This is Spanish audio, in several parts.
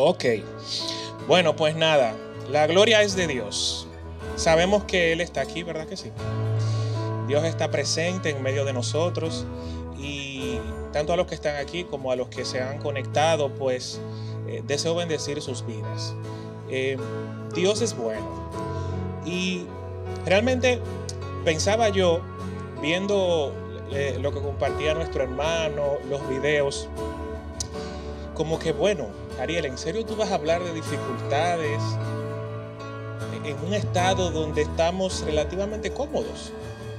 Ok. Bueno, pues nada, la gloria es de Dios. Sabemos que Él está aquí, ¿verdad que sí? Dios está presente en medio de nosotros y tanto a los que están aquí como a los que se han conectado, pues eh, deseo bendecir sus vidas. Eh, Dios es bueno y realmente pensaba yo, viendo eh, lo que compartía nuestro hermano, los videos, como que bueno, Ariel, ¿en serio tú vas a hablar de dificultades en un estado donde estamos relativamente cómodos?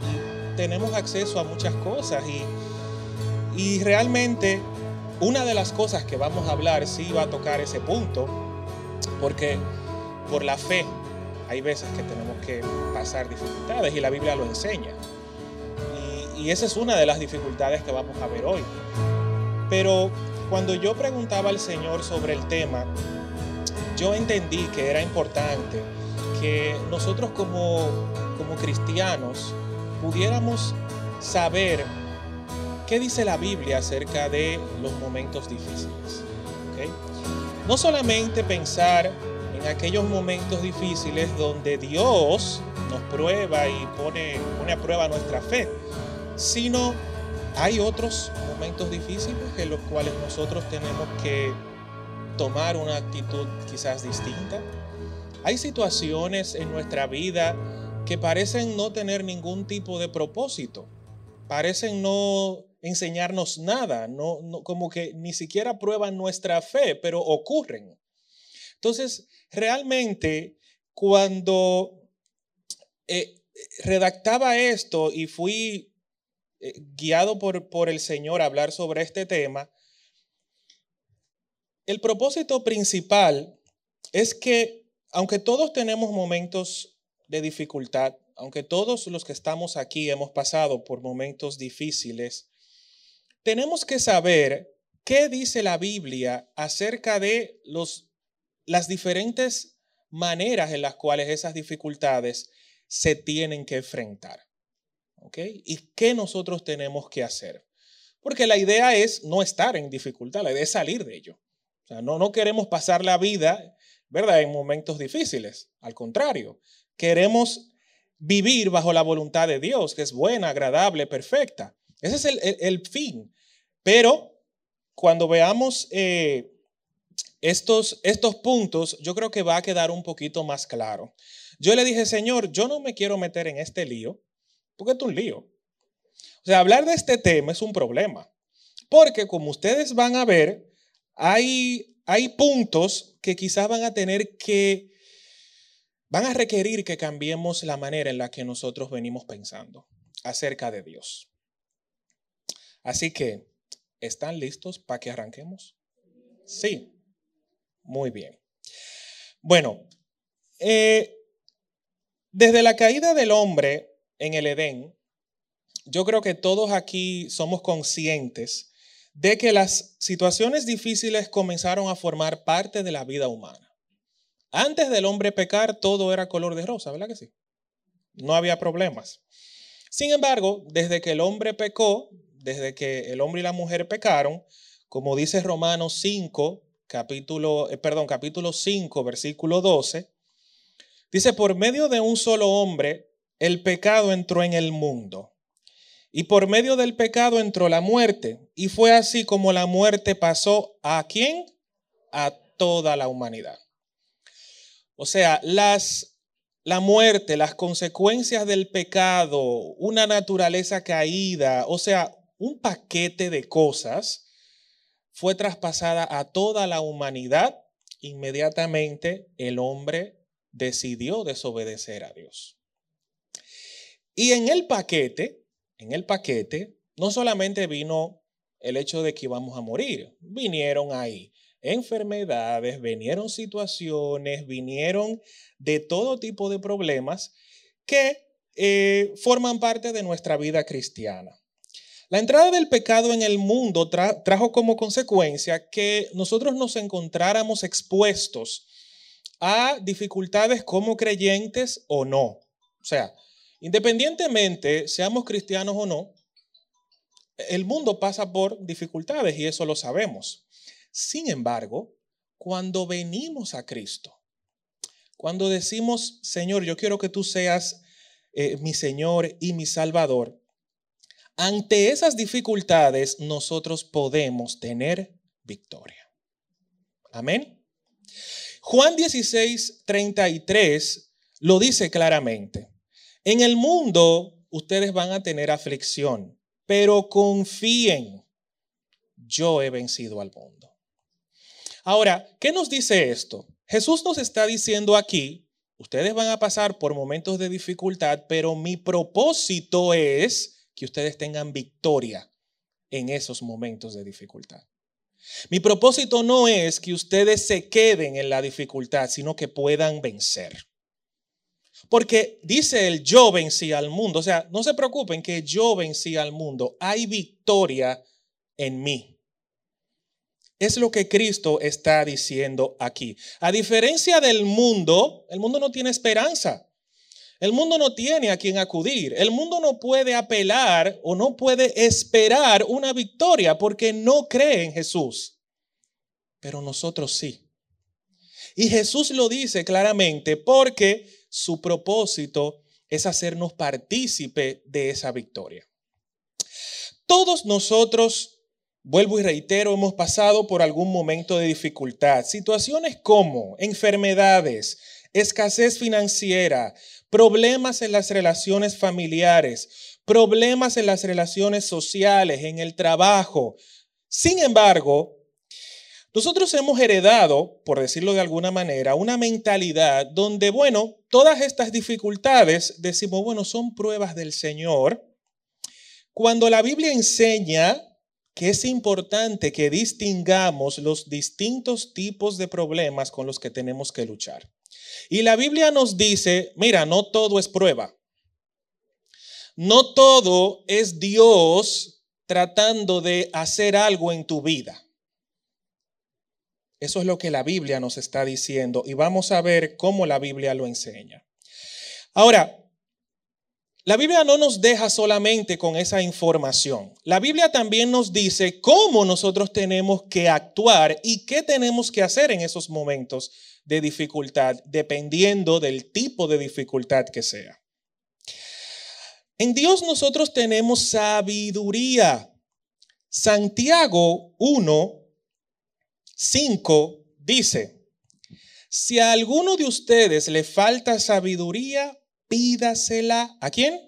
Y tenemos acceso a muchas cosas y, y realmente una de las cosas que vamos a hablar sí va a tocar ese punto, porque por la fe hay veces que tenemos que pasar dificultades y la Biblia lo enseña. Y, y esa es una de las dificultades que vamos a ver hoy. Pero cuando yo preguntaba al Señor sobre el tema, yo entendí que era importante que nosotros como, como cristianos pudiéramos saber qué dice la Biblia acerca de los momentos difíciles. ¿okay? No solamente pensar en aquellos momentos difíciles donde Dios nos prueba y pone, pone a prueba nuestra fe, sino hay otros momentos difíciles en los cuales nosotros tenemos que tomar una actitud quizás distinta. Hay situaciones en nuestra vida que parecen no tener ningún tipo de propósito, parecen no enseñarnos nada, no, no, como que ni siquiera prueban nuestra fe, pero ocurren. Entonces, realmente, cuando eh, redactaba esto y fui eh, guiado por, por el Señor a hablar sobre este tema, el propósito principal es que, aunque todos tenemos momentos de dificultad, aunque todos los que estamos aquí hemos pasado por momentos difíciles, tenemos que saber qué dice la Biblia acerca de los, las diferentes maneras en las cuales esas dificultades se tienen que enfrentar. ¿Y qué nosotros tenemos que hacer? Porque la idea es no estar en dificultad, la idea es salir de ello. O sea, no, no queremos pasar la vida, ¿verdad?, en momentos difíciles. Al contrario, queremos vivir bajo la voluntad de Dios, que es buena, agradable, perfecta. Ese es el, el, el fin. Pero cuando veamos eh, estos, estos puntos, yo creo que va a quedar un poquito más claro. Yo le dije, Señor, yo no me quiero meter en este lío porque es un lío. O sea, hablar de este tema es un problema. Porque como ustedes van a ver, hay, hay puntos que quizás van a tener que, van a requerir que cambiemos la manera en la que nosotros venimos pensando acerca de Dios. Así que, ¿están listos para que arranquemos? Sí. Muy bien. Bueno, eh, desde la caída del hombre, en el Edén, yo creo que todos aquí somos conscientes de que las situaciones difíciles comenzaron a formar parte de la vida humana. Antes del hombre pecar, todo era color de rosa, ¿verdad que sí? No había problemas. Sin embargo, desde que el hombre pecó, desde que el hombre y la mujer pecaron, como dice Romanos 5, capítulo, eh, perdón, capítulo 5, versículo 12, dice, por medio de un solo hombre, el pecado entró en el mundo. Y por medio del pecado entró la muerte. Y fue así como la muerte pasó a quién? A toda la humanidad. O sea, las, la muerte, las consecuencias del pecado, una naturaleza caída, o sea, un paquete de cosas fue traspasada a toda la humanidad. Inmediatamente el hombre decidió desobedecer a Dios. Y en el paquete, en el paquete, no solamente vino el hecho de que íbamos a morir, vinieron ahí enfermedades, vinieron situaciones, vinieron de todo tipo de problemas que eh, forman parte de nuestra vida cristiana. La entrada del pecado en el mundo tra trajo como consecuencia que nosotros nos encontráramos expuestos a dificultades como creyentes o no. O sea, Independientemente, seamos cristianos o no, el mundo pasa por dificultades y eso lo sabemos. Sin embargo, cuando venimos a Cristo. Cuando decimos, Señor, yo quiero que tú seas eh, mi Señor y mi Salvador, ante esas dificultades nosotros podemos tener victoria. Amén. Juan 16, 33 lo dice claramente. En el mundo ustedes van a tener aflicción, pero confíen, yo he vencido al mundo. Ahora, ¿qué nos dice esto? Jesús nos está diciendo aquí, ustedes van a pasar por momentos de dificultad, pero mi propósito es que ustedes tengan victoria en esos momentos de dificultad. Mi propósito no es que ustedes se queden en la dificultad, sino que puedan vencer. Porque dice el yo vencí al mundo. O sea, no se preocupen que yo vencí al mundo. Hay victoria en mí. Es lo que Cristo está diciendo aquí. A diferencia del mundo, el mundo no tiene esperanza. El mundo no tiene a quien acudir. El mundo no puede apelar o no puede esperar una victoria porque no cree en Jesús. Pero nosotros sí. Y Jesús lo dice claramente porque su propósito es hacernos partícipe de esa victoria. Todos nosotros, vuelvo y reitero, hemos pasado por algún momento de dificultad. Situaciones como enfermedades, escasez financiera, problemas en las relaciones familiares, problemas en las relaciones sociales, en el trabajo. Sin embargo, nosotros hemos heredado, por decirlo de alguna manera, una mentalidad donde, bueno, todas estas dificultades, decimos, bueno, son pruebas del Señor. Cuando la Biblia enseña que es importante que distingamos los distintos tipos de problemas con los que tenemos que luchar. Y la Biblia nos dice, mira, no todo es prueba. No todo es Dios tratando de hacer algo en tu vida. Eso es lo que la Biblia nos está diciendo y vamos a ver cómo la Biblia lo enseña. Ahora, la Biblia no nos deja solamente con esa información. La Biblia también nos dice cómo nosotros tenemos que actuar y qué tenemos que hacer en esos momentos de dificultad, dependiendo del tipo de dificultad que sea. En Dios nosotros tenemos sabiduría. Santiago 1, 5 dice, si a alguno de ustedes le falta sabiduría, pídasela a quién?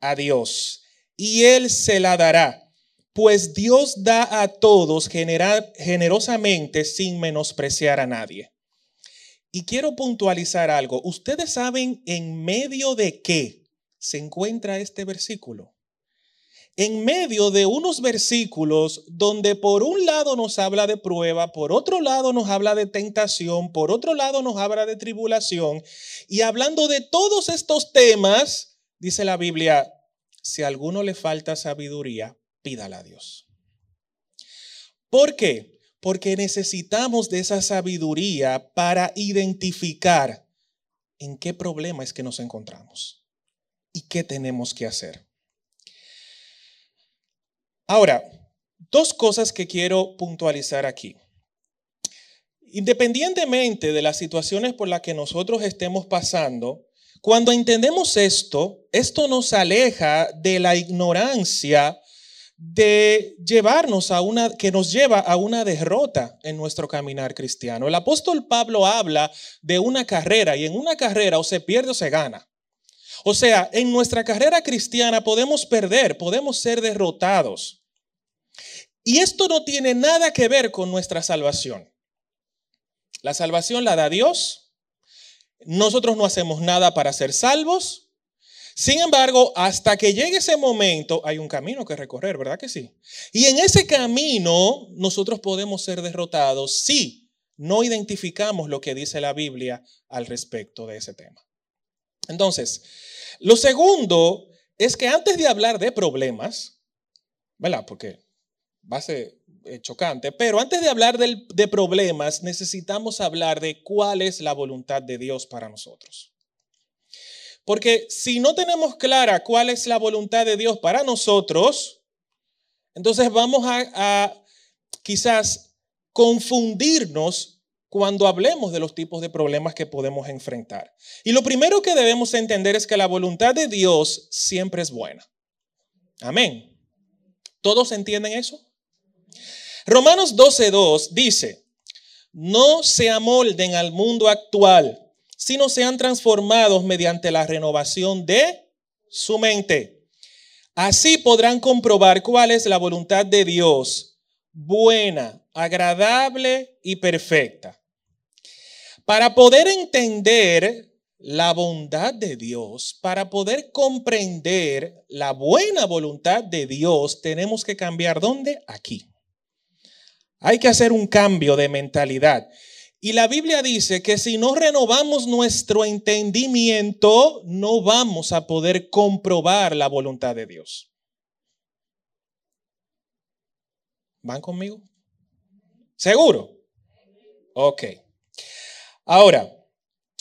A Dios. Y Él se la dará, pues Dios da a todos generosamente sin menospreciar a nadie. Y quiero puntualizar algo. ¿Ustedes saben en medio de qué se encuentra este versículo? En medio de unos versículos donde por un lado nos habla de prueba, por otro lado nos habla de tentación, por otro lado nos habla de tribulación. Y hablando de todos estos temas, dice la Biblia, si a alguno le falta sabiduría, pídala a Dios. ¿Por qué? Porque necesitamos de esa sabiduría para identificar en qué problema es que nos encontramos y qué tenemos que hacer. Ahora, dos cosas que quiero puntualizar aquí. Independientemente de las situaciones por las que nosotros estemos pasando, cuando entendemos esto, esto nos aleja de la ignorancia de llevarnos a una, que nos lleva a una derrota en nuestro caminar cristiano. El apóstol Pablo habla de una carrera y en una carrera o se pierde o se gana. O sea, en nuestra carrera cristiana podemos perder, podemos ser derrotados. Y esto no tiene nada que ver con nuestra salvación. La salvación la da Dios. Nosotros no hacemos nada para ser salvos. Sin embargo, hasta que llegue ese momento, hay un camino que recorrer, ¿verdad que sí? Y en ese camino nosotros podemos ser derrotados si no identificamos lo que dice la Biblia al respecto de ese tema. Entonces, lo segundo es que antes de hablar de problemas, ¿verdad? Porque va a ser eh, chocante, pero antes de hablar de problemas, necesitamos hablar de cuál es la voluntad de Dios para nosotros. Porque si no tenemos clara cuál es la voluntad de Dios para nosotros, entonces vamos a, a quizás confundirnos cuando hablemos de los tipos de problemas que podemos enfrentar. Y lo primero que debemos entender es que la voluntad de Dios siempre es buena. Amén. ¿Todos entienden eso? Romanos 12.2 dice, no se amolden al mundo actual, sino sean transformados mediante la renovación de su mente. Así podrán comprobar cuál es la voluntad de Dios, buena, agradable y perfecta. Para poder entender la bondad de Dios, para poder comprender la buena voluntad de Dios, tenemos que cambiar dónde? Aquí. Hay que hacer un cambio de mentalidad. Y la Biblia dice que si no renovamos nuestro entendimiento, no vamos a poder comprobar la voluntad de Dios. ¿Van conmigo? ¿Seguro? Ok. Ahora,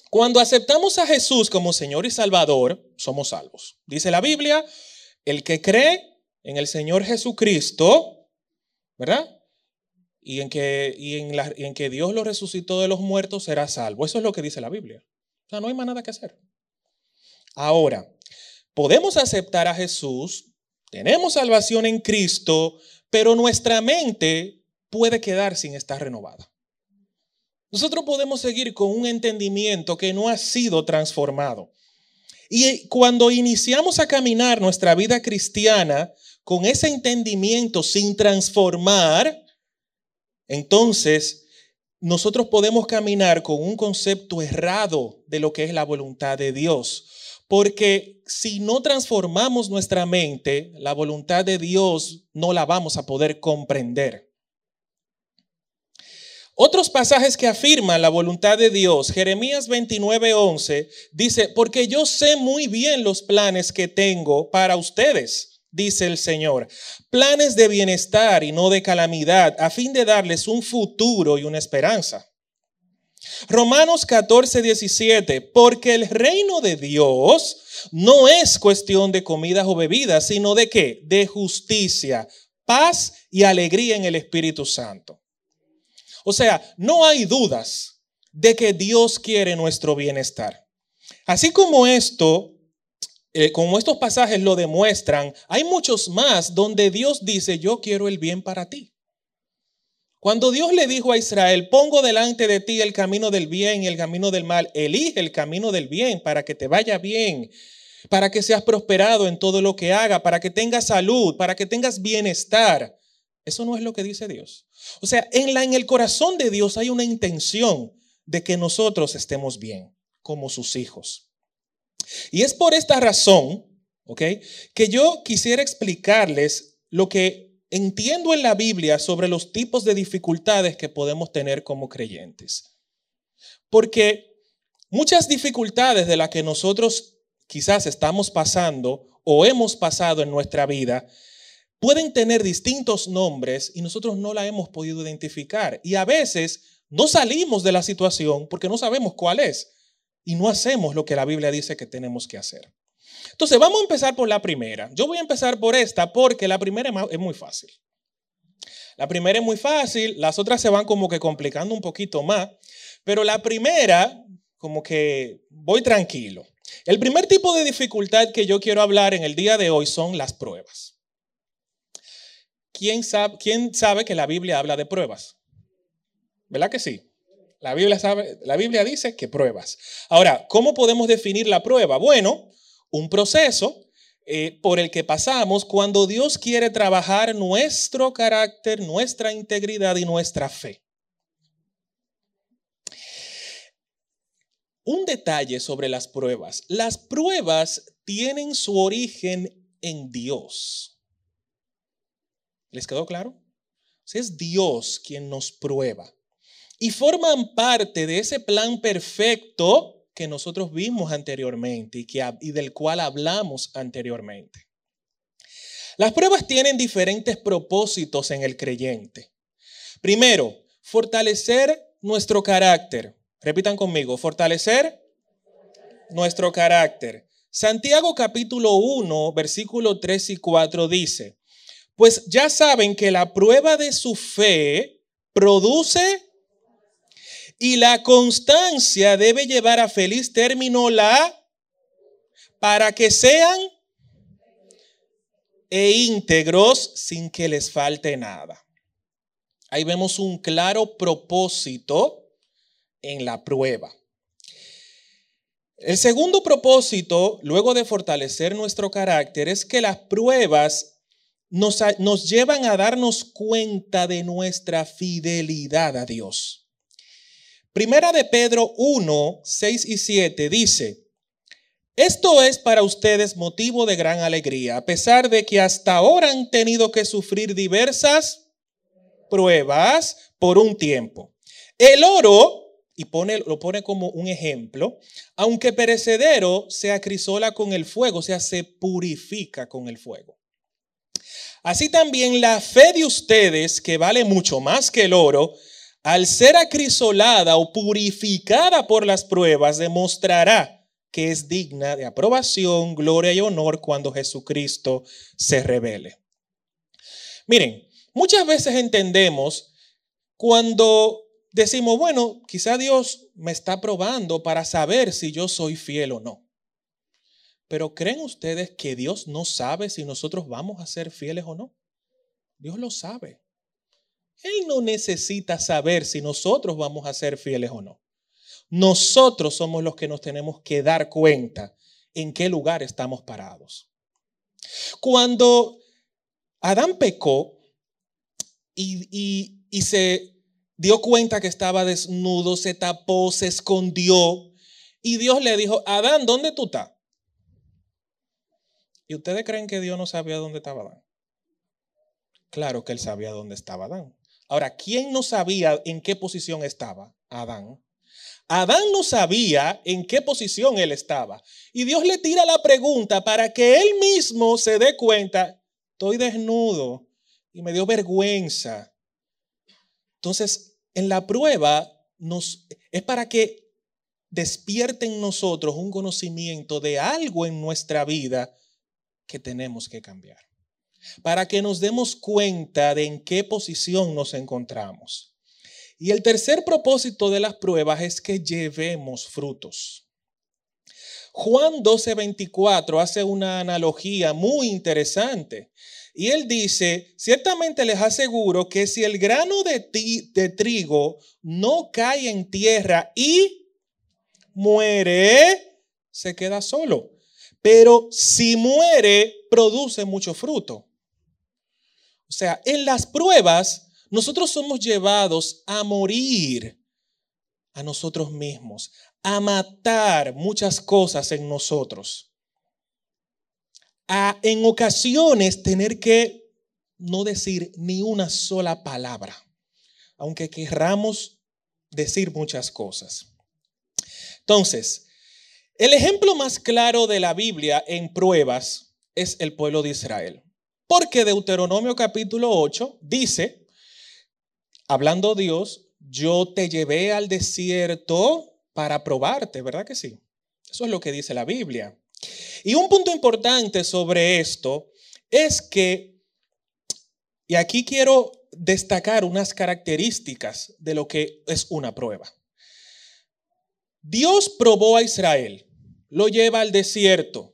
cuando aceptamos a Jesús como Señor y Salvador, somos salvos. Dice la Biblia, el que cree en el Señor Jesucristo, ¿verdad? Y en que, y en, que Dios lo resucitó de los muertos será salvo. Eso es lo que dice la Biblia. O sea, no hay más nada que hacer. Ahora, podemos aceptar a Jesús, tenemos salvación en Cristo, pero nuestra mente puede quedar sin estar renovada. Nosotros podemos seguir con un entendimiento que no ha sido transformado. Y cuando iniciamos a caminar nuestra vida cristiana con ese entendimiento sin transformar, entonces nosotros podemos caminar con un concepto errado de lo que es la voluntad de Dios. Porque si no transformamos nuestra mente, la voluntad de Dios no la vamos a poder comprender. Otros pasajes que afirman la voluntad de Dios, Jeremías 29:11 dice, porque yo sé muy bien los planes que tengo para ustedes, dice el Señor, planes de bienestar y no de calamidad, a fin de darles un futuro y una esperanza. Romanos 14:17, porque el reino de Dios no es cuestión de comidas o bebidas, sino de qué? De justicia, paz y alegría en el Espíritu Santo. O sea, no hay dudas de que Dios quiere nuestro bienestar. Así como esto, eh, como estos pasajes lo demuestran, hay muchos más donde Dios dice, yo quiero el bien para ti. Cuando Dios le dijo a Israel, pongo delante de ti el camino del bien y el camino del mal, elige el camino del bien para que te vaya bien, para que seas prosperado en todo lo que haga, para que tengas salud, para que tengas bienestar. Eso no es lo que dice Dios. O sea, en, el corazón de Dios hay una intención de que nosotros estemos bien como sus hijos. Y es por esta razón, ¿ok? Que yo quisiera explicarles lo que entiendo en la Biblia sobre los tipos de dificultades que podemos tener como creyentes. Porque muchas dificultades de las que nosotros quizás estamos pasando o hemos pasado en nuestra vida pueden tener distintos nombres y nosotros no la hemos podido identificar. Y a veces no salimos de la situación porque no sabemos cuál es y no hacemos lo que la Biblia dice que tenemos que hacer. Entonces, vamos a empezar por la primera. Yo voy a empezar por esta porque la primera es muy fácil. La primera es muy fácil, las otras se van como que complicando un poquito más, pero la primera, como que voy tranquilo. El primer tipo de dificultad que yo quiero hablar en el día de hoy son las pruebas. ¿quién sabe, ¿quién sabe que la Biblia habla de pruebas? ¿Verdad que sí? La Biblia, dice que pruebas. Ahora, ¿cómo podemos definir la prueba? Bueno, un proceso eh, por el que pasamos cuando Dios quiere trabajar nuestro carácter, nuestra integridad y nuestra fe. Un detalle sobre las pruebas. Las pruebas tienen su origen en Dios. ¿Les quedó claro? Es Dios quien nos prueba. Y forman parte de ese plan perfecto que nosotros vimos anteriormente y, del cual hablamos anteriormente. Las pruebas tienen diferentes propósitos en el creyente. Primero, fortalecer nuestro carácter. Repitan conmigo, fortalecer nuestro carácter. Santiago capítulo 1, versículo 3 y 4 dice, pues ya saben que la prueba de su fe produce Y la constancia debe llevar a feliz término la para que sean e íntegros sin que les falte nada. Ahí vemos un claro propósito en la prueba. El segundo propósito, luego de fortalecer nuestro carácter, es que las pruebas nos, nos, llevan a darnos cuenta de nuestra fidelidad a Dios. Primera de Pedro 1, 6 y 7 dice, esto es para ustedes motivo de gran alegría, a pesar de que hasta ahora han tenido que sufrir diversas pruebas por un tiempo. El oro, y pone, lo pone como un ejemplo, aunque perecedero, se acrisola con el fuego, o sea, se purifica con el fuego. Así también la fe de ustedes, que vale mucho más que el oro, al ser acrisolada o purificada por las pruebas, demostrará que es digna de aprobación, gloria y honor cuando Jesucristo se revele. Miren, muchas veces entendemos cuando decimos, bueno, quizá Dios me está probando para saber si yo soy fiel o no. Pero ¿creen ustedes que Dios no sabe si nosotros vamos a ser fieles o no? Dios lo sabe. Él no necesita saber si nosotros vamos a ser fieles o no. Nosotros somos los que nos tenemos que dar cuenta en qué lugar estamos parados. Cuando Adán pecó y, y se dio cuenta que estaba desnudo, se tapó, se escondió y Dios le dijo, Adán, ¿dónde tú estás? ¿Y ustedes creen que Dios no sabía dónde estaba Adán? Claro que él sabía dónde estaba Adán. Ahora, ¿quién no sabía en qué posición estaba Adán? Adán no sabía en qué posición él estaba. Y Dios le tira la pregunta para que él mismo se dé cuenta, estoy desnudo y me dio vergüenza. Entonces, en la prueba es para que despierte en nosotros un conocimiento de algo en nuestra vida que tenemos que cambiar. Para que nos demos cuenta de en qué posición nos encontramos. Y el tercer propósito de las pruebas es que llevemos frutos. Juan 12:24 hace una analogía muy interesante. Y él dice, ciertamente les aseguro que si el grano de, de trigo no cae en tierra y muere, se queda solo. Pero si muere, produce mucho fruto. O sea, en las pruebas nosotros somos llevados a morir a nosotros mismos, a matar muchas cosas en nosotros, a en ocasiones tener que no decir ni una sola palabra, aunque querramos decir muchas cosas. Entonces, el ejemplo más claro de la Biblia en pruebas es el pueblo de Israel. Porque Deuteronomio capítulo 8 dice, hablando Dios, yo te llevé al desierto para probarte, ¿verdad que sí? Eso es lo que dice la Biblia. Y un punto importante sobre esto es que, y aquí quiero destacar unas características de lo que es una prueba. Dios probó a Israel, lo lleva al desierto.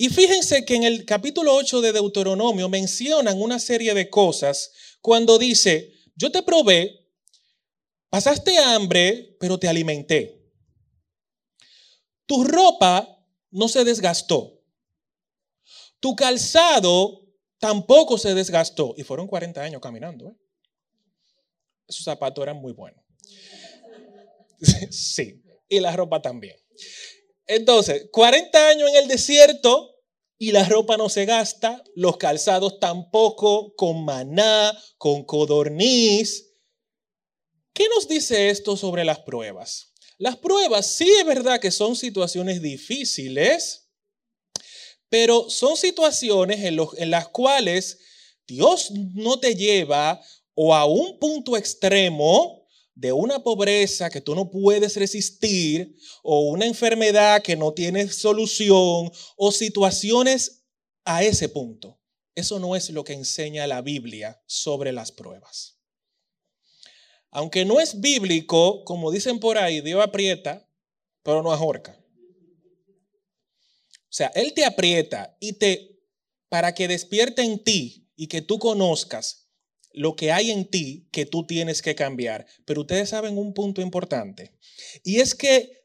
Y fíjense que en el capítulo 8 de Deuteronomio mencionan una serie de cosas cuando dice, yo te probé, pasaste hambre, pero te alimenté. Tu ropa no se desgastó. Tu calzado tampoco se desgastó. Y fueron 40 años caminando. ¿eh? Esos zapatos eran muy buenos. Sí, y la ropa también. Entonces, 40 años en el desierto y la ropa no se gasta, los calzados tampoco, con maná, con codorniz. ¿Qué nos dice esto sobre las pruebas? Las pruebas sí es verdad que son situaciones difíciles, pero son situaciones en, las cuales Dios no te lleva o a un punto extremo de una pobreza que tú no puedes resistir o una enfermedad que no tiene solución o situaciones a ese punto. Eso no es lo que enseña la Biblia sobre las pruebas. aunque no es bíblico, como dicen por ahí, Dios aprieta, pero no ahorca. O sea, Él te aprieta y te, para que despierte en ti y que tú conozcas lo que hay en ti que tú tienes que cambiar. Pero ustedes saben un punto importante. Y es que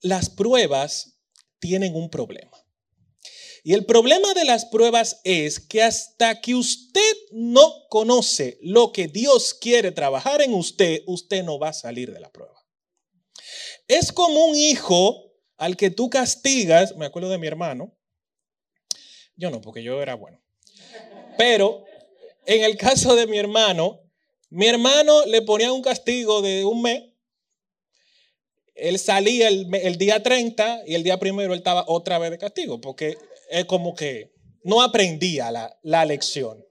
las pruebas tienen un problema. Y el problema de las pruebas es que hasta que usted no conoce lo que Dios quiere trabajar en usted, usted no va a salir de la prueba. Es como un hijo al que tú castigas, me acuerdo de mi hermano, yo no, porque yo era bueno, pero en el caso de mi hermano, mi hermano le ponía un castigo de un mes él salía el, día 30 y el día primero él estaba otra vez de castigo, porque es como que no aprendía la, la lección.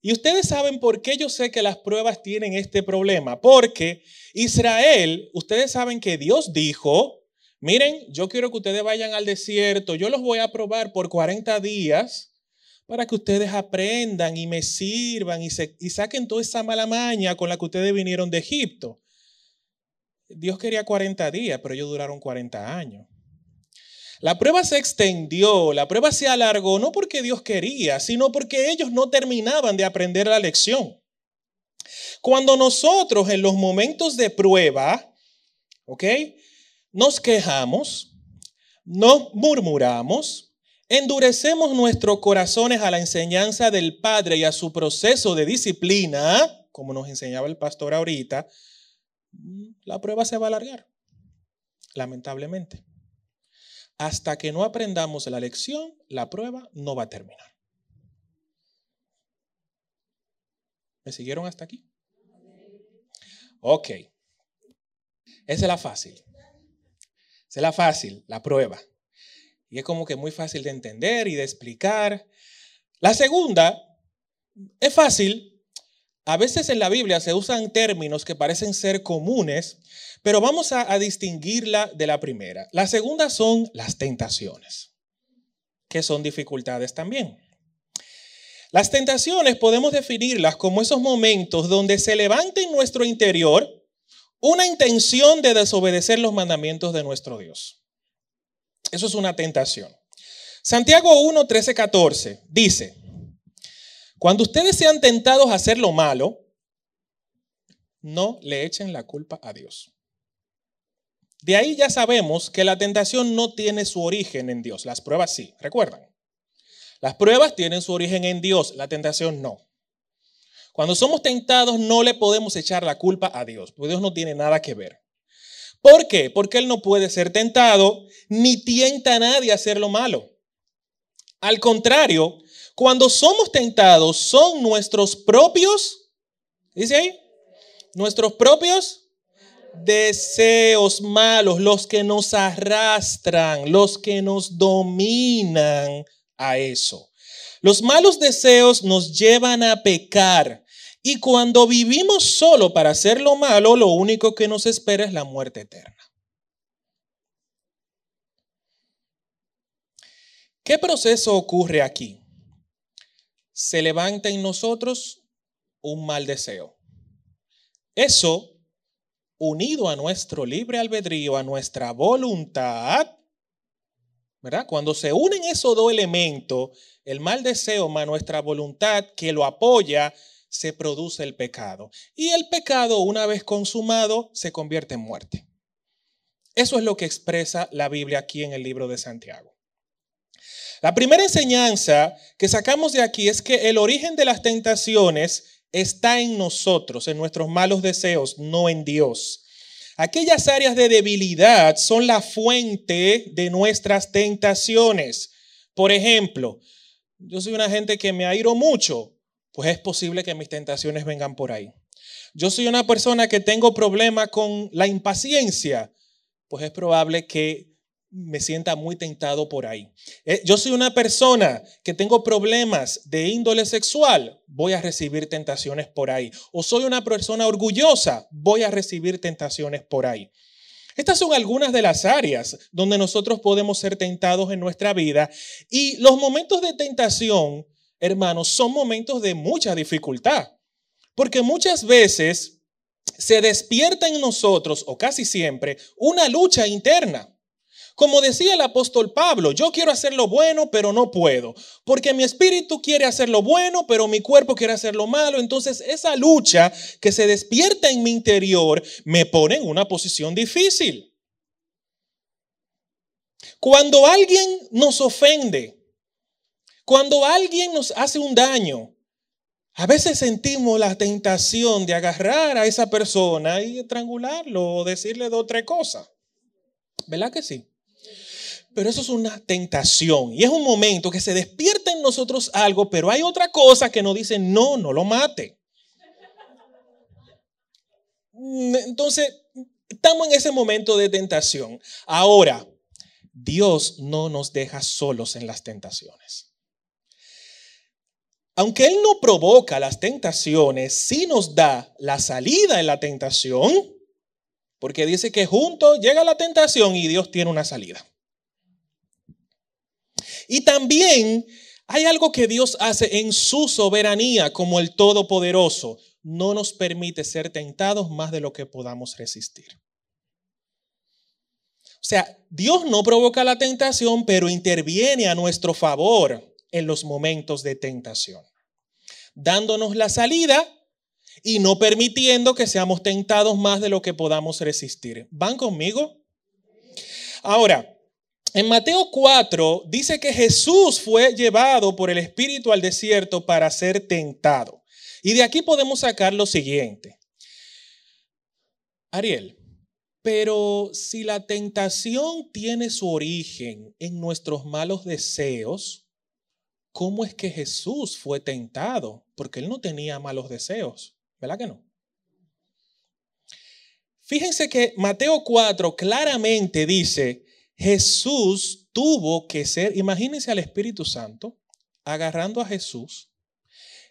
Y ustedes saben por qué yo sé que las pruebas tienen este problema. Porque Israel, ustedes saben que Dios dijo, miren, yo quiero que ustedes vayan al desierto, yo los voy a probar por 40 días para que ustedes aprendan y me sirvan y, saquen toda esa mala maña con la que ustedes vinieron de Egipto. Dios quería 40 días, pero ellos duraron 40 años. La prueba se extendió, la prueba se alargó, no porque Dios quería, sino porque ellos no terminaban de aprender la lección. Cuando nosotros en los momentos de prueba, ¿ok? Nos quejamos, nos murmuramos, endurecemos nuestros corazones a la enseñanza del Padre y a su proceso de disciplina, como nos enseñaba el pastor ahorita, la prueba se va a alargar, lamentablemente. Hasta que no aprendamos la lección, la prueba no va a terminar. ¿Me siguieron hasta aquí? Ok. Esa es la fácil. Esa es la fácil, la prueba. Y es como que muy fácil de entender y de explicar. La segunda es fácil, a veces en la Biblia se usan términos que parecen ser comunes, pero vamos a, distinguirla de la primera. La segunda son las tentaciones, que son dificultades también. Las tentaciones podemos definirlas como esos momentos donde se levanta en nuestro interior una intención de desobedecer los mandamientos de nuestro Dios. Eso es una tentación. Santiago 1, 13, 14 dice, cuando ustedes sean tentados a hacer lo malo, no le echen la culpa a Dios. De ahí ya sabemos que la tentación no tiene su origen en Dios. Las pruebas sí, recuerdan. Las pruebas tienen su origen en Dios, la tentación no. Cuando somos tentados no le podemos echar la culpa a Dios, porque Dios no tiene nada que ver. ¿Por qué? Porque Él no puede ser tentado ni tienta a nadie a hacer lo malo. Al contrario, cuando somos tentados, son nuestros propios, dice ahí, nuestros propios deseos malos los que nos arrastran, los que nos dominan a eso. Los malos deseos nos llevan a pecar. Y cuando vivimos solo para hacer lo malo, lo único que nos espera es la muerte eterna. ¿Qué proceso ocurre aquí? se levanta en nosotros un mal deseo. Eso, unido a nuestro libre albedrío, a nuestra voluntad, ¿verdad? Cuando se unen esos dos elementos, el mal deseo más nuestra voluntad que lo apoya, se produce el pecado. Y el pecado, una vez consumado, se convierte en muerte. Eso es lo que expresa la Biblia aquí en el libro de Santiago. La primera enseñanza que sacamos de aquí es que el origen de las tentaciones está en nosotros, en nuestros malos deseos, no en Dios. Aquellas áreas de debilidad son la fuente de nuestras tentaciones. Por ejemplo, yo soy una gente que me airo mucho, pues es posible que mis tentaciones vengan por ahí. Yo soy una persona que tengo problema con la impaciencia, pues es probable que me sienta muy tentado por ahí. Eh, yo soy una persona que tengo problemas de índole sexual, voy a recibir tentaciones por ahí. O soy una persona orgullosa, voy a recibir tentaciones por ahí. Estas son algunas de las áreas donde nosotros podemos ser tentados en nuestra vida y los momentos de tentación, hermanos, son momentos de mucha dificultad. Porque muchas veces se despierta en nosotros, o casi siempre, una lucha interna. Como decía el apóstol Pablo, yo quiero hacer lo bueno, pero no puedo, porque mi espíritu quiere hacer lo bueno, pero mi cuerpo quiere hacer lo malo. Entonces esa lucha que se despierta en mi interior me pone en una posición difícil. Cuando alguien nos ofende, cuando alguien nos hace un daño, a veces sentimos la tentación de agarrar a esa persona y estrangularlo o decirle de otra cosa. ¿Verdad que sí? Pero eso es una tentación y es un momento que se despierta en nosotros algo, pero hay otra cosa que nos dice, no, no lo mate. Entonces, estamos en ese momento de tentación. Ahora, Dios no nos deja solos en las tentaciones. Aunque Él no provoca las tentaciones, sí nos da la salida en la tentación, porque dice que junto llega la tentación y Dios tiene una salida. Y también hay algo que Dios hace en su soberanía como el Todopoderoso. No nos permite ser tentados más de lo que podamos resistir. O sea, Dios no provoca la tentación, pero interviene a nuestro favor en los momentos de tentación, dándonos la salida y no permitiendo que seamos tentados más de lo que podamos resistir. ¿Van conmigo? Ahora, en Mateo 4 dice que Jesús fue llevado por el Espíritu al desierto para ser tentado. Y de aquí podemos sacar lo siguiente. Ariel, pero si la tentación tiene su origen en nuestros malos deseos, ¿cómo es que Jesús fue tentado? Porque él no tenía malos deseos, ¿verdad que no? Fíjense que Mateo 4 claramente dice Jesús tuvo que ser, imagínense al Espíritu Santo agarrando a Jesús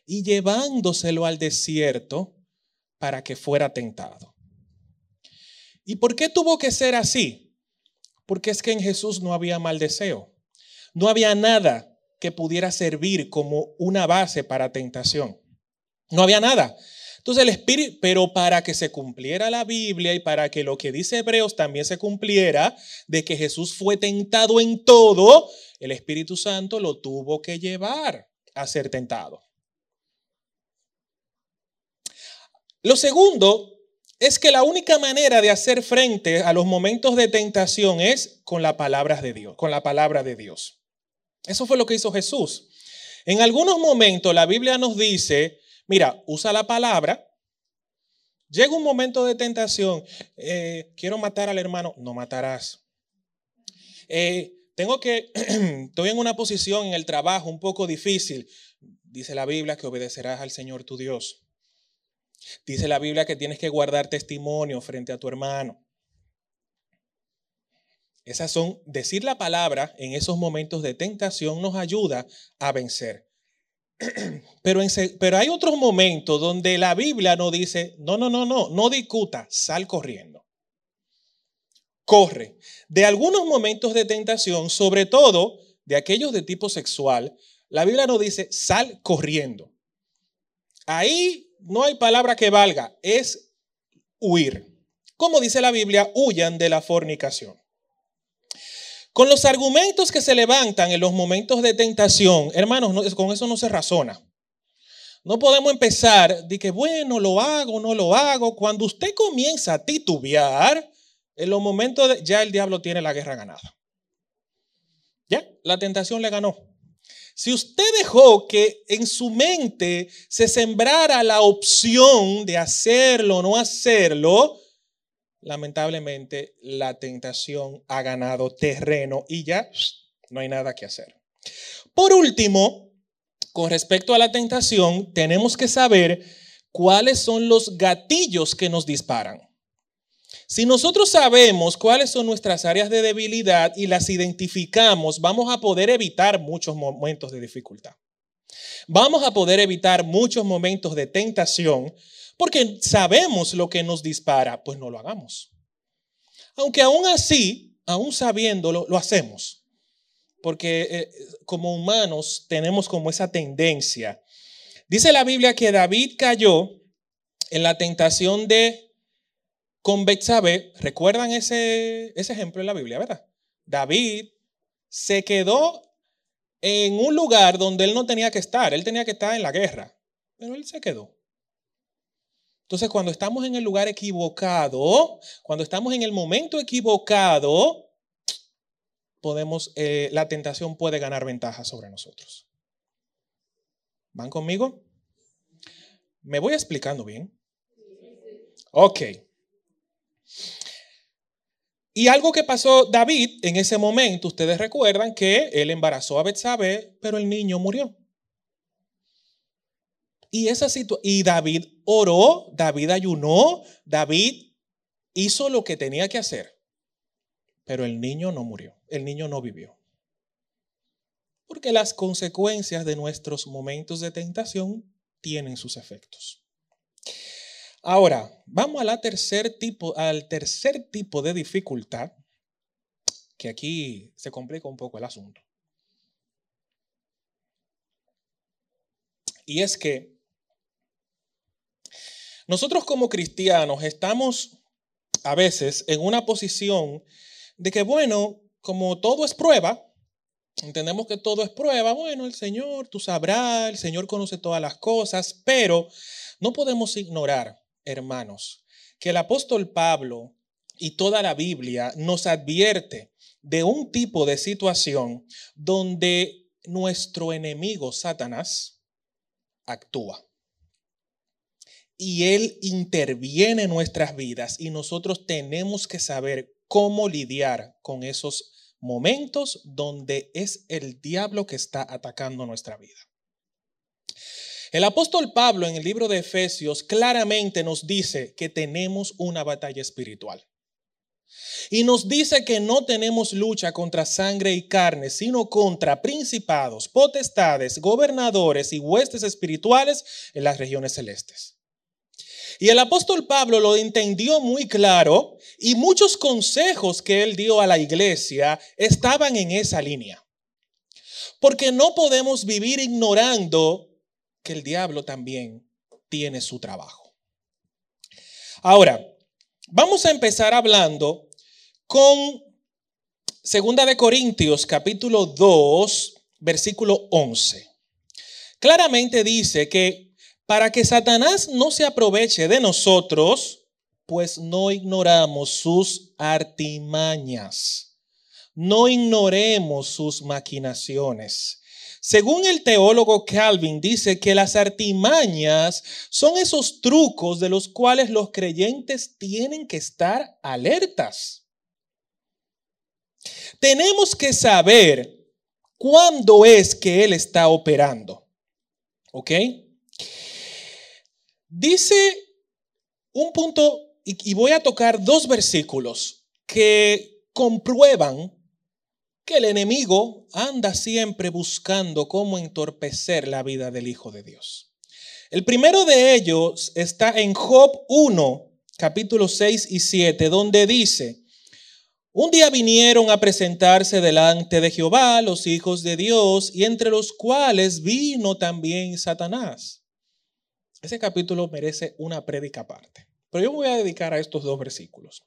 y llevándoselo al desierto para que fuera tentado. ¿Y por qué tuvo que ser así? Porque es que en Jesús no había mal deseo. No había nada que pudiera servir como una base para tentación. No había nada. Entonces el Espíritu, pero para que se cumpliera la Biblia y para que lo que dice Hebreos también se cumpliera, de que Jesús fue tentado en todo, el Espíritu Santo lo tuvo que llevar a ser tentado. Lo segundo es que la única manera de hacer frente a los momentos de tentación es con la palabra de Dios, con la palabra de Dios. Eso fue lo que hizo Jesús. En algunos momentos la Biblia nos dice Mira, usa la palabra. Llega un momento de tentación. Eh, quiero matar al hermano. No matarás. Eh, tengo que, estoy en una posición en el trabajo un poco difícil. Dice la Biblia que obedecerás al Señor tu Dios. Dice la Biblia que tienes que guardar testimonio frente a tu hermano. Esas son, decir la palabra en esos momentos de tentación nos ayuda a vencer. Pero, hay otros momentos donde la Biblia nos dice, no, no, no, no, no discuta, sal corriendo. Corre. De algunos momentos de tentación, sobre todo de aquellos de tipo sexual, la Biblia nos dice, sal corriendo. Ahí no hay palabra que valga, es huir. Como dice la Biblia, huyan de la fornicación. Con los argumentos que se levantan en los momentos de tentación, hermanos, con eso no se razona. No podemos empezar de que, bueno, lo hago, no lo hago. Cuando usted comienza a titubear, en los momentos de, ya el diablo tiene la guerra ganada. Ya, la tentación le ganó. Si usted dejó que en su mente se sembrara la opción de hacerlo o no hacerlo, lamentablemente la tentación ha ganado terreno y ya no hay nada que hacer. Por último, con respecto a la tentación, tenemos que saber cuáles son los gatillos que nos disparan. Si nosotros sabemos cuáles son nuestras áreas de debilidad y las identificamos, vamos a poder evitar muchos momentos de dificultad. Vamos a poder evitar muchos momentos de tentación porque sabemos lo que nos dispara, pues no lo hagamos. Aunque aún así, aún sabiéndolo, lo hacemos. Porque eh, como humanos tenemos como esa tendencia. Dice la Biblia que David cayó en la tentación de con Betsabé, ¿recuerdan ese, ese ejemplo en la Biblia, verdad? David se quedó en un lugar donde él no tenía que estar, él tenía que estar en la guerra, pero él se quedó. Entonces, cuando estamos en el lugar equivocado, cuando estamos en el momento equivocado, podemos, eh, la tentación puede ganar ventaja sobre nosotros. ¿Van conmigo? ¿Me voy explicando bien? Ok. Y algo que pasó David en ese momento, ustedes recuerdan que él embarazó a Betsabé, pero el niño murió. Y esa y David oró, David ayunó, David hizo lo que tenía que hacer. Pero el niño no murió, el niño no vivió. Porque las consecuencias de nuestros momentos de tentación tienen sus efectos. Ahora, vamos a tercer tipo, al tercer tipo de dificultad, que aquí se complica un poco el asunto. Y es que nosotros como cristianos estamos a veces en una posición de que, bueno, como todo es prueba, entendemos que todo es prueba, bueno, el Señor, tú sabrás, el Señor conoce todas las cosas, pero no podemos ignorar hermanos, que el apóstol Pablo y toda la Biblia nos advierte de un tipo de situación donde nuestro enemigo Satanás actúa. Y él interviene en nuestras vidas y nosotros tenemos que saber cómo lidiar con esos momentos donde es el diablo que está atacando nuestra vida. El apóstol Pablo en el libro de Efesios claramente nos dice que tenemos una batalla espiritual. Y nos dice que no tenemos lucha contra sangre y carne, sino contra principados, potestades, gobernadores y huestes espirituales en las regiones celestes. Y el apóstol Pablo lo entendió muy claro y muchos consejos que él dio a la iglesia estaban en esa línea. Porque no podemos vivir ignorando que el diablo también tiene su trabajo. Ahora, vamos a empezar hablando con Segunda de Corintios capítulo 2, versículo 11. Claramente dice que para que Satanás no se aproveche de nosotros, pues no ignoramos sus artimañas. No ignoremos sus maquinaciones. Según el teólogo Calvin, dice que las artimañas son esos trucos de los cuales los creyentes tienen que estar alertas. Tenemos que saber cuándo es que Él está operando. ¿Ok? Dice un punto, y voy a tocar dos versículos que comprueban que el enemigo anda siempre buscando cómo entorpecer la vida del Hijo de Dios. El primero de ellos está en Job 1, capítulo 6 y 7, donde dice, un día vinieron a presentarse delante de Jehová los hijos de Dios, y entre los cuales vino también Satanás. Ese capítulo merece una prédica aparte, pero yo me voy a dedicar a estos dos versículos.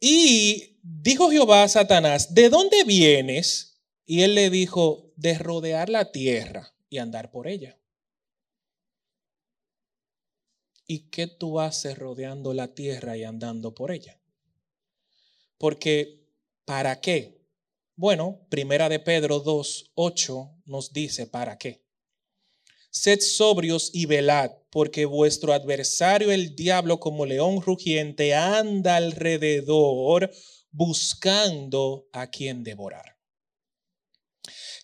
Y dijo Jehová a Satanás, ¿de dónde vienes? Y él le dijo, de rodear la tierra y andar por ella. ¿Y qué tú haces rodeando la tierra y andando por ella? Porque, ¿para qué? Bueno, primera de Pedro 2, 8 nos dice, ¿para qué? Sed sobrios y velad, porque vuestro adversario el diablo como león rugiente anda alrededor buscando a quien devorar.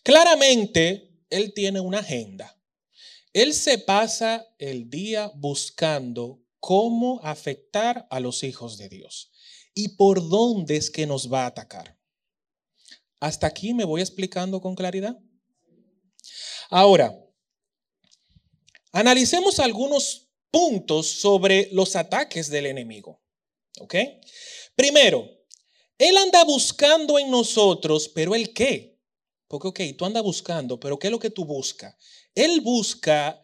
Claramente, él tiene una agenda. Él se pasa el día buscando cómo afectar a los hijos de Dios y por dónde es que nos va a atacar. ¿Hasta aquí me voy explicando con claridad? Ahora, Analicemos algunos puntos sobre los ataques del enemigo. ¿Ok? Primero, él anda buscando en nosotros, pero ¿el qué? Porque, ok, tú andas buscando, pero ¿qué es lo que tú buscas? Él busca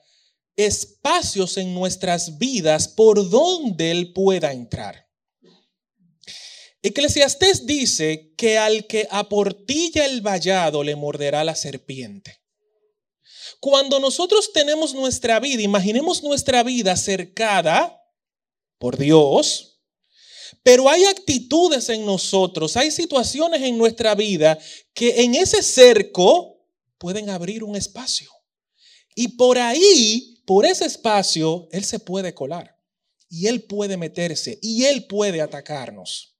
espacios en nuestras vidas por donde Él pueda entrar. Eclesiastés dice que al que aportilla el vallado le morderá la serpiente. Cuando nosotros tenemos nuestra vida, imaginemos nuestra vida cercada por Dios, pero hay actitudes en nosotros, hay situaciones en nuestra vida que en ese cerco pueden abrir un espacio. Y por ahí, por ese espacio, Él se puede colar. Y Él puede meterse. Y Él puede atacarnos.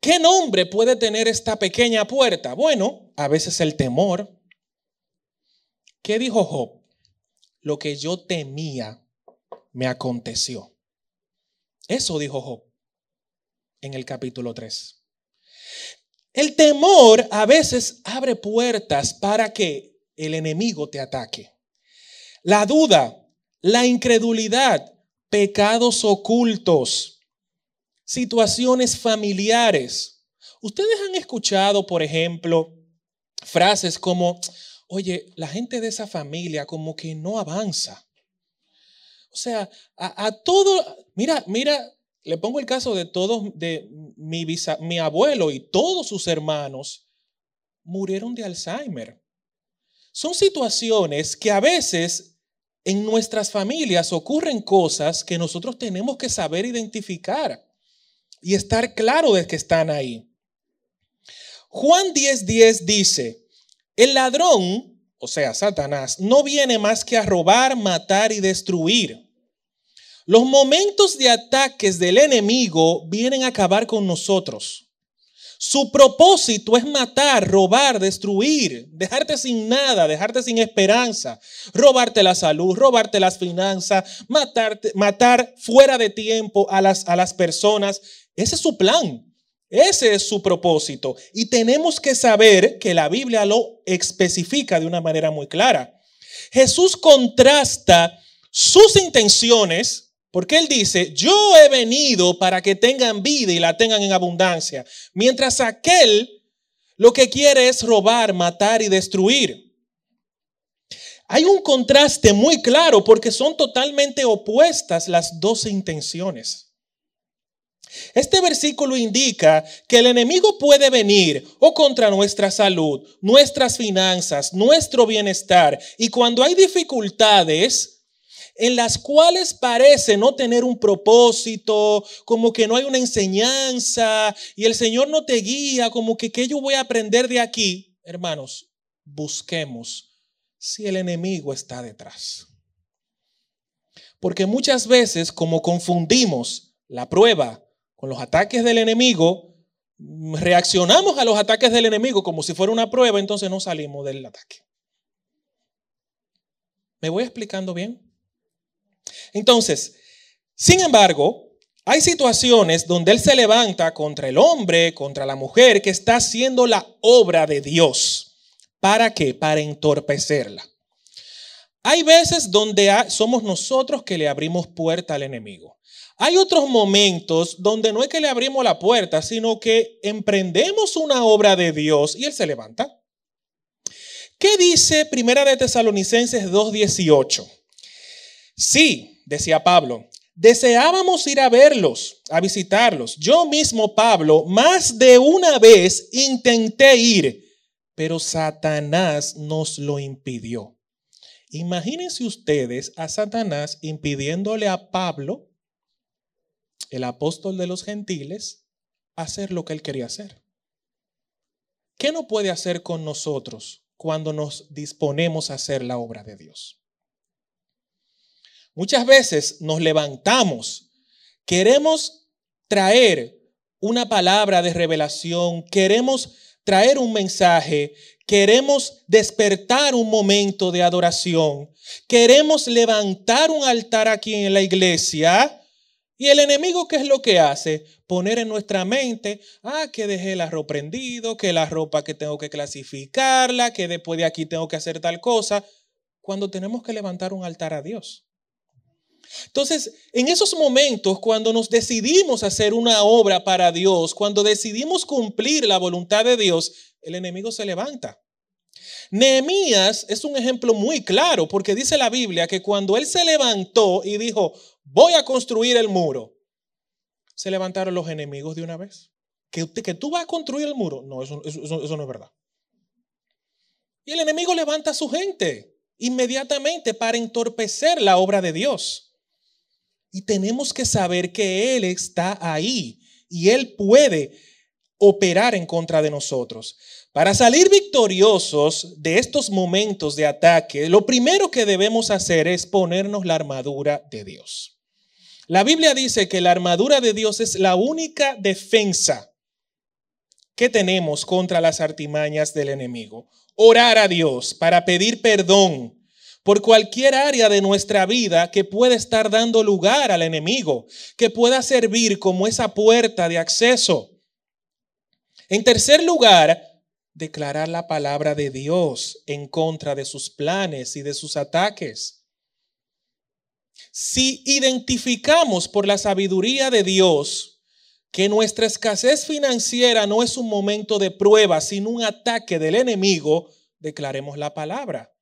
¿Qué nombre puede tener esta pequeña puerta? Bueno, a veces el temor. ¿Qué dijo Job? Lo que yo temía me aconteció. Eso dijo Job en el capítulo 3. El temor a veces abre puertas para que el enemigo te ataque. La duda, la incredulidad, pecados ocultos, situaciones familiares. Ustedes han escuchado, por ejemplo, frases como, oye, la gente de esa familia como que no avanza. O sea, a, todo, mira, mira, le pongo el caso de todos, de mi, abuelo y todos sus hermanos murieron de Alzheimer. Son situaciones que a veces en nuestras familias ocurren cosas que nosotros tenemos que saber identificar y estar claro de que están ahí. Juan 10:10 dice, el ladrón, o sea, Satanás, no viene más que a robar, matar y destruir. Los momentos de ataques del enemigo vienen a acabar con nosotros. Su propósito es matar, robar, destruir, dejarte sin nada, dejarte sin esperanza, robarte la salud, robarte las finanzas, matarte, matar fuera de tiempo a las, a las personas. Ese es su plan. Ese es su propósito. Y tenemos que saber que la Biblia lo especifica de una manera muy clara. Jesús contrasta sus intenciones porque Él dice, yo he venido para que tengan vida y la tengan en abundancia, mientras aquel lo que quiere es robar, matar y destruir. Hay un contraste muy claro porque son totalmente opuestas las dos intenciones. Este versículo indica que el enemigo puede venir o contra nuestra salud, nuestras finanzas, nuestro bienestar. Y cuando hay dificultades, en las cuales parece no tener un propósito, como que no hay una enseñanza y el Señor no te guía, como que qué yo voy a aprender de aquí, hermanos, busquemos si el enemigo está detrás. Porque muchas veces, como confundimos la prueba con los ataques del enemigo, reaccionamos a los ataques del enemigo como si fuera una prueba, entonces no salimos del ataque. ¿Me voy explicando bien? Entonces, sin embargo, hay situaciones donde Él se levanta contra el hombre, contra la mujer, que está haciendo la obra de Dios. ¿Para qué? Para entorpecerla. Hay veces donde somos nosotros que le abrimos puerta al enemigo. Hay otros momentos donde no es que le abrimos la puerta, sino que emprendemos una obra de Dios y Él se levanta. ¿Qué dice Primera de Tesalonicenses 2.18? Sí, decía Pablo, deseábamos ir a verlos, a visitarlos. Yo mismo, Pablo, más de una vez intenté ir, pero Satanás nos lo impidió. Imagínense ustedes a Satanás impidiéndole a Pablo, el apóstol de los gentiles, hacer lo que él quería hacer. ¿Qué no puede hacer con nosotros cuando nos disponemos a hacer la obra de Dios? Muchas veces nos levantamos, queremos traer una palabra de revelación, queremos traer un mensaje, queremos despertar un momento de adoración, queremos levantar un altar aquí en la iglesia. Y el enemigo, ¿qué es lo que hace? Poner en nuestra mente, ah, que dejé el arroz prendido, que la ropa que tengo que clasificarla, que después de aquí tengo que hacer tal cosa, cuando tenemos que levantar un altar a Dios. Entonces, en esos momentos, cuando nos decidimos hacer una obra para Dios, cuando decidimos cumplir la voluntad de Dios, el enemigo se levanta Nehemías es un ejemplo muy claro porque dice la Biblia que cuando él se levantó y dijo, voy a construir el muro, se levantaron los enemigos de una vez. ¿Que, tú vas a construir el muro? No, eso, eso no es verdad. Y el enemigo levanta a su gente inmediatamente para entorpecer la obra de Dios. Y tenemos que saber que Él está ahí y Él puede operar en contra de nosotros. Para salir victoriosos de estos momentos de ataque, lo primero que debemos hacer es ponernos la armadura de Dios. La Biblia dice que la armadura de Dios es la única defensa que tenemos contra las artimañas del enemigo. Orar a Dios para pedir perdón por cualquier área de nuestra vida que pueda estar dando lugar al enemigo, que pueda servir como esa puerta de acceso. En tercer lugar, declarar la palabra de Dios en contra de sus planes y de sus ataques. Si identificamos por la sabiduría de Dios que nuestra escasez financiera no es un momento de prueba, sino un ataque del enemigo, declaremos la palabra.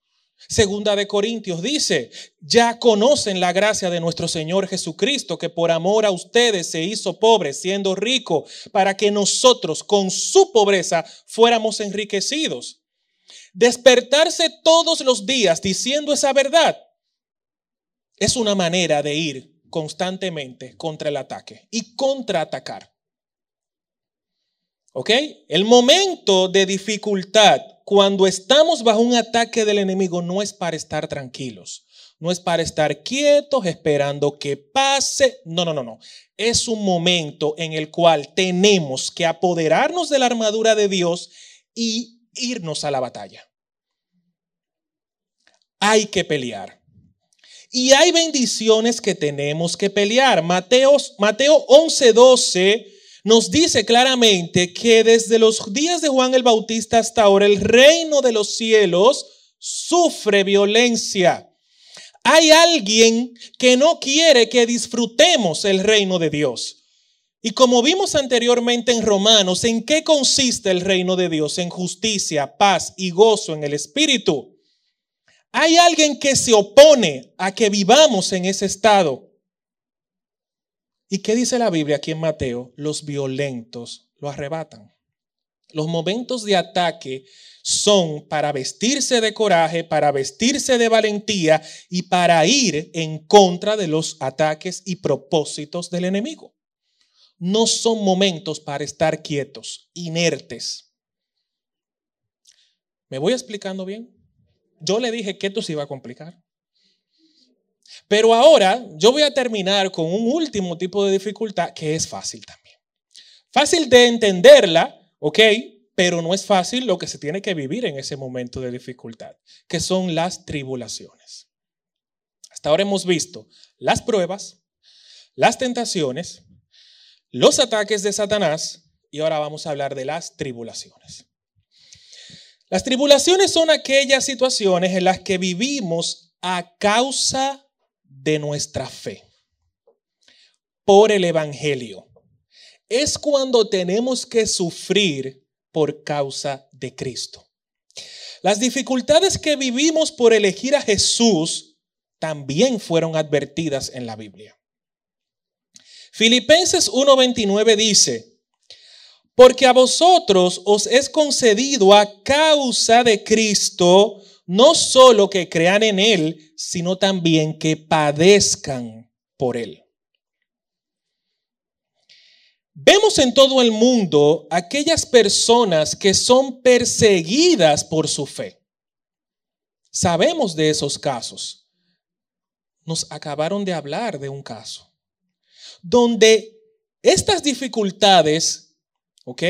Segunda de Corintios dice, ya conocen la gracia de nuestro Señor Jesucristo, que por amor a ustedes se hizo pobre, siendo rico, para que nosotros con su pobreza fuéramos enriquecidos. Despertarse todos los días diciendo esa verdad es una manera de ir constantemente contra el ataque y contraatacar. ¿Ok? El momento de dificultad cuando estamos bajo un ataque del enemigo no es para estar tranquilos, no es para estar quietos esperando que pase. No, no, no, no. Es un momento en el cual tenemos que apoderarnos de la armadura de Dios y irnos a la batalla. Hay que pelear. Y hay bendiciones que tenemos que pelear. Mateo, Mateo 11, 12 nos dice claramente que desde los días de Juan el Bautista hasta ahora el reino de los cielos sufre violencia. Hay alguien que no quiere que disfrutemos el reino de Dios. Y como vimos anteriormente en Romanos, ¿en qué consiste el reino de Dios? En justicia, paz y gozo en el Espíritu. Hay alguien que se opone a que vivamos en ese estado. ¿Y qué dice la Biblia aquí en Mateo? Los violentos lo arrebatan. Los momentos de ataque son para vestirse de coraje, para vestirse de valentía y para ir en contra de los ataques y propósitos del enemigo. No son momentos para estar quietos, inertes. ¿Me voy explicando bien? Yo le dije que esto se iba a complicar. Pero ahora yo voy a terminar con un último tipo de dificultad que es fácil también. Fácil de entenderla, ¿ok? Pero no es fácil lo que se tiene que vivir en ese momento de dificultad, que son las tribulaciones. Hasta ahora hemos visto las pruebas, las tentaciones, los ataques de Satanás y ahora vamos a hablar de las tribulaciones. Las tribulaciones son aquellas situaciones en las que vivimos a causa de nuestra fe por el Evangelio. Es cuando tenemos que sufrir por causa de Cristo. Las dificultades que vivimos por elegir a Jesús también fueron advertidas en la Biblia. Filipenses 1:29 dice, porque a vosotros os es concedido a causa de Cristo no solo que crean en Él, sino también que padezcan por Él. Vemos en todo el mundo aquellas personas que son perseguidas por su fe. Sabemos de esos casos. Nos acabaron de hablar de un caso donde estas dificultades, ¿ok?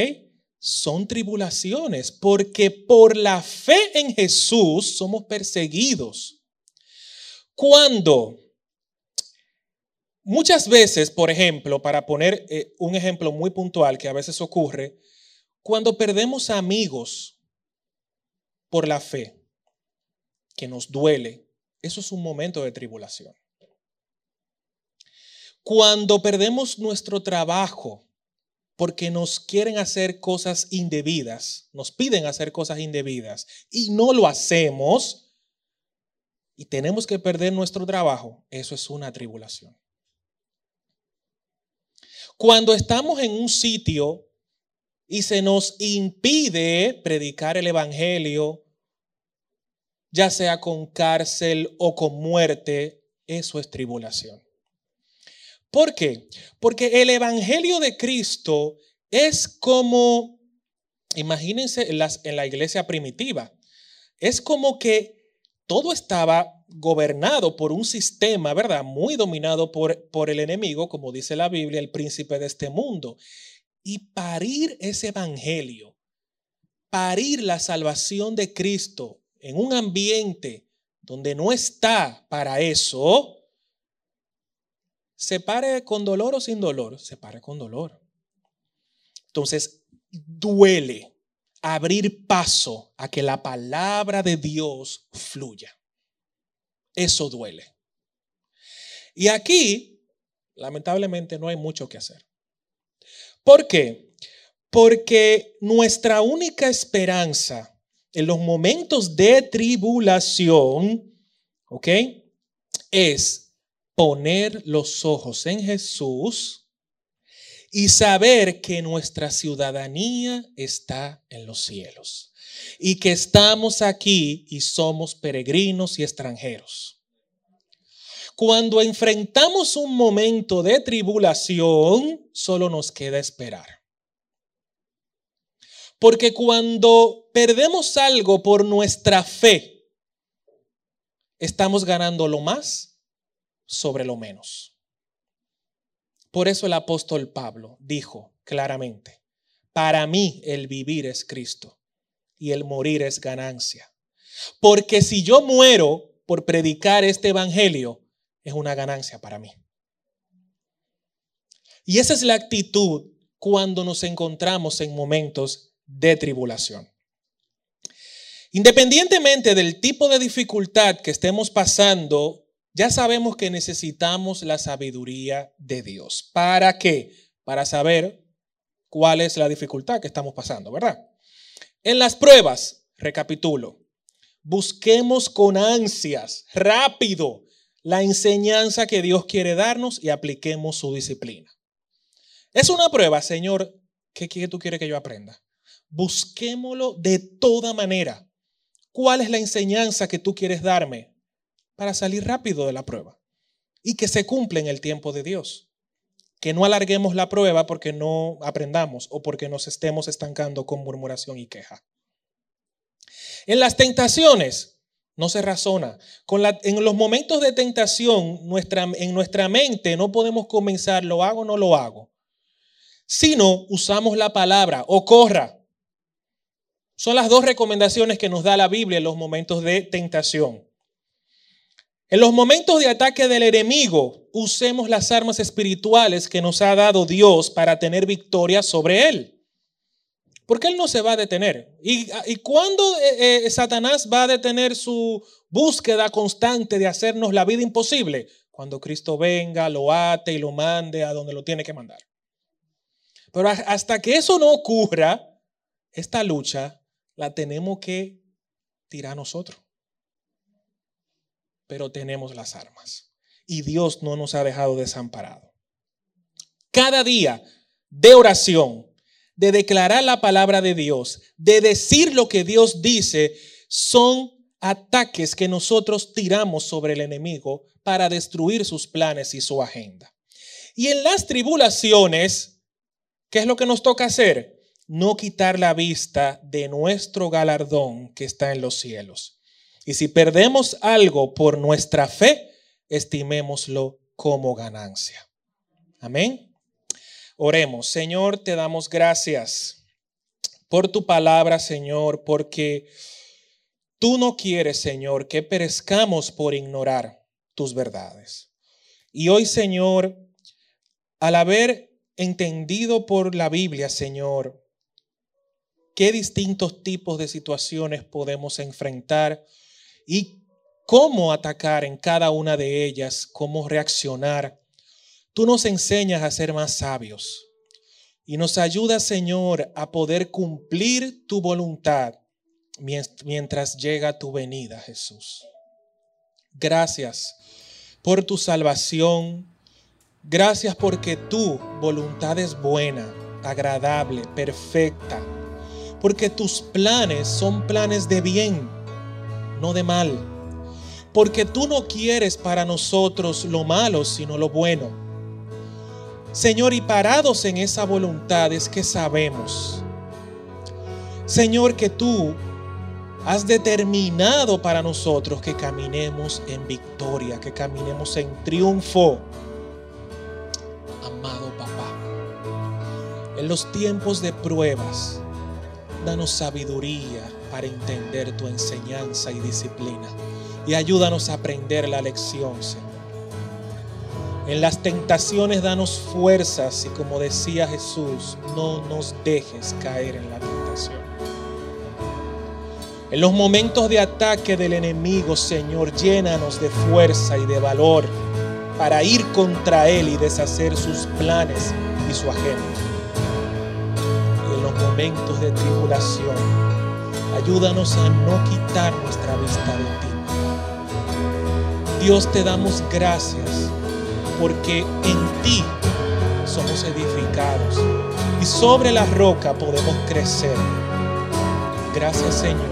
son tribulaciones, porque por la fe en Jesús somos perseguidos. Cuando muchas veces, por ejemplo, para poner eh, un ejemplo muy puntual que a veces ocurre, cuando perdemos amigos por la fe, que nos duele, eso es un momento de tribulación. Cuando perdemos nuestro trabajo, porque nos quieren hacer cosas indebidas, nos piden hacer cosas indebidas y no lo hacemos y tenemos que perder nuestro trabajo, eso es una tribulación. Cuando estamos en un sitio y se nos impide predicar el Evangelio, ya sea con cárcel o con muerte, eso es tribulación. ¿Por qué? Porque el Evangelio de Cristo es como, imagínense en, la iglesia primitiva, es como que todo estaba gobernado por un sistema, ¿verdad? Muy dominado por, por el enemigo, como dice la Biblia, el príncipe de este mundo. Y parir ese evangelio, parir la salvación de Cristo en un ambiente donde no está para eso, se pare con dolor o sin dolor, se pare con dolor. Entonces, duele abrir paso a que la palabra de Dios fluya. Eso duele. Y aquí, lamentablemente, no hay mucho que hacer. ¿Por qué? Porque nuestra única esperanza en los momentos de tribulación, ¿ok? Es poner los ojos en Jesús y saber que nuestra ciudadanía está en los cielos y que estamos aquí y somos peregrinos y extranjeros. Cuando enfrentamos un momento de tribulación, solo nos queda esperar. Porque cuando perdemos algo por nuestra fe, estamos ganando lo más sobre lo menos. Por eso el apóstol Pablo dijo claramente, para mí el vivir es Cristo y el morir es ganancia. Porque si yo muero por predicar este evangelio, es una ganancia para mí. Y esa es la actitud cuando nos encontramos en momentos de tribulación. Independientemente del tipo de dificultad que estemos pasando ya sabemos que necesitamos la sabiduría de Dios. ¿Para qué? Para saber cuál es la dificultad que estamos pasando, ¿verdad? En las pruebas, recapitulo, busquemos con ansias, rápido, la enseñanza que Dios quiere darnos y apliquemos su disciplina. Es una prueba, Señor, ¿qué, tú quieres que yo aprenda? Busquémoslo de toda manera. ¿Cuál es la enseñanza que tú quieres darme? Para salir rápido de la prueba y que se cumpla en el tiempo de Dios. Que no alarguemos la prueba porque no aprendamos o porque nos estemos estancando con murmuración y queja. En las tentaciones no se razona. Con la, en los momentos de tentación, nuestra, en nuestra mente no podemos comenzar, lo hago o no lo hago. Sino usamos la palabra o corra. Son las dos recomendaciones que nos da la Biblia en los momentos de tentación. En los momentos de ataque del enemigo, usemos las armas espirituales que nos ha dado Dios para tener victoria sobre él. Porque él no se va a detener. ¿Y, y cuándo eh, eh, Satanás va a detener su búsqueda constante de hacernos la vida imposible? Cuando Cristo venga, lo ate y lo mande a donde lo tiene que mandar. Pero hasta que eso no ocurra, esta lucha la tenemos que tirar nosotros pero tenemos las armas. Y Dios no nos ha dejado desamparado. Cada día de oración, de declarar la palabra de Dios, de decir lo que Dios dice, son ataques que nosotros tiramos sobre el enemigo para destruir sus planes y su agenda. Y en las tribulaciones, ¿qué es lo que nos toca hacer? No quitar la vista de nuestro galardón que está en los cielos. Y si perdemos algo por nuestra fe, estimémoslo como ganancia. Amén. Oremos. Señor, te damos gracias por tu palabra, Señor, porque tú no quieres, Señor, que perezcamos por ignorar tus verdades. Y hoy, Señor, al haber entendido por la Biblia, Señor, qué distintos tipos de situaciones podemos enfrentar, y cómo atacar en cada una de ellas, cómo reaccionar. Tú nos enseñas a ser más sabios. y nos ayuda, Señor, a poder cumplir tu voluntad mientras llega tu venida, Jesús. Gracias por tu salvación. Gracias porque tu voluntad es buena, agradable, perfecta. Porque tus planes son planes de bien, no de mal. Porque tú no quieres para nosotros lo malo, sino lo bueno. Señor, y parados en esa voluntad es que sabemos, Señor, que tú has determinado para nosotros que caminemos en victoria, que caminemos en triunfo. Amado papá, en los tiempos de pruebas, danos sabiduría para entender tu enseñanza y disciplina y ayúdanos a aprender la lección, Señor. En las tentaciones danos fuerzas y como decía Jesús, no nos dejes caer en la tentación. En los momentos de ataque del enemigo, Señor, llénanos de fuerza y de valor para ir contra Él y deshacer sus planes y su agenda. Y en los momentos de tribulación, ayúdanos a no quitar nuestra vista de ti. Dios te damos gracias porque en ti somos edificados y sobre la roca podemos crecer. Gracias Señor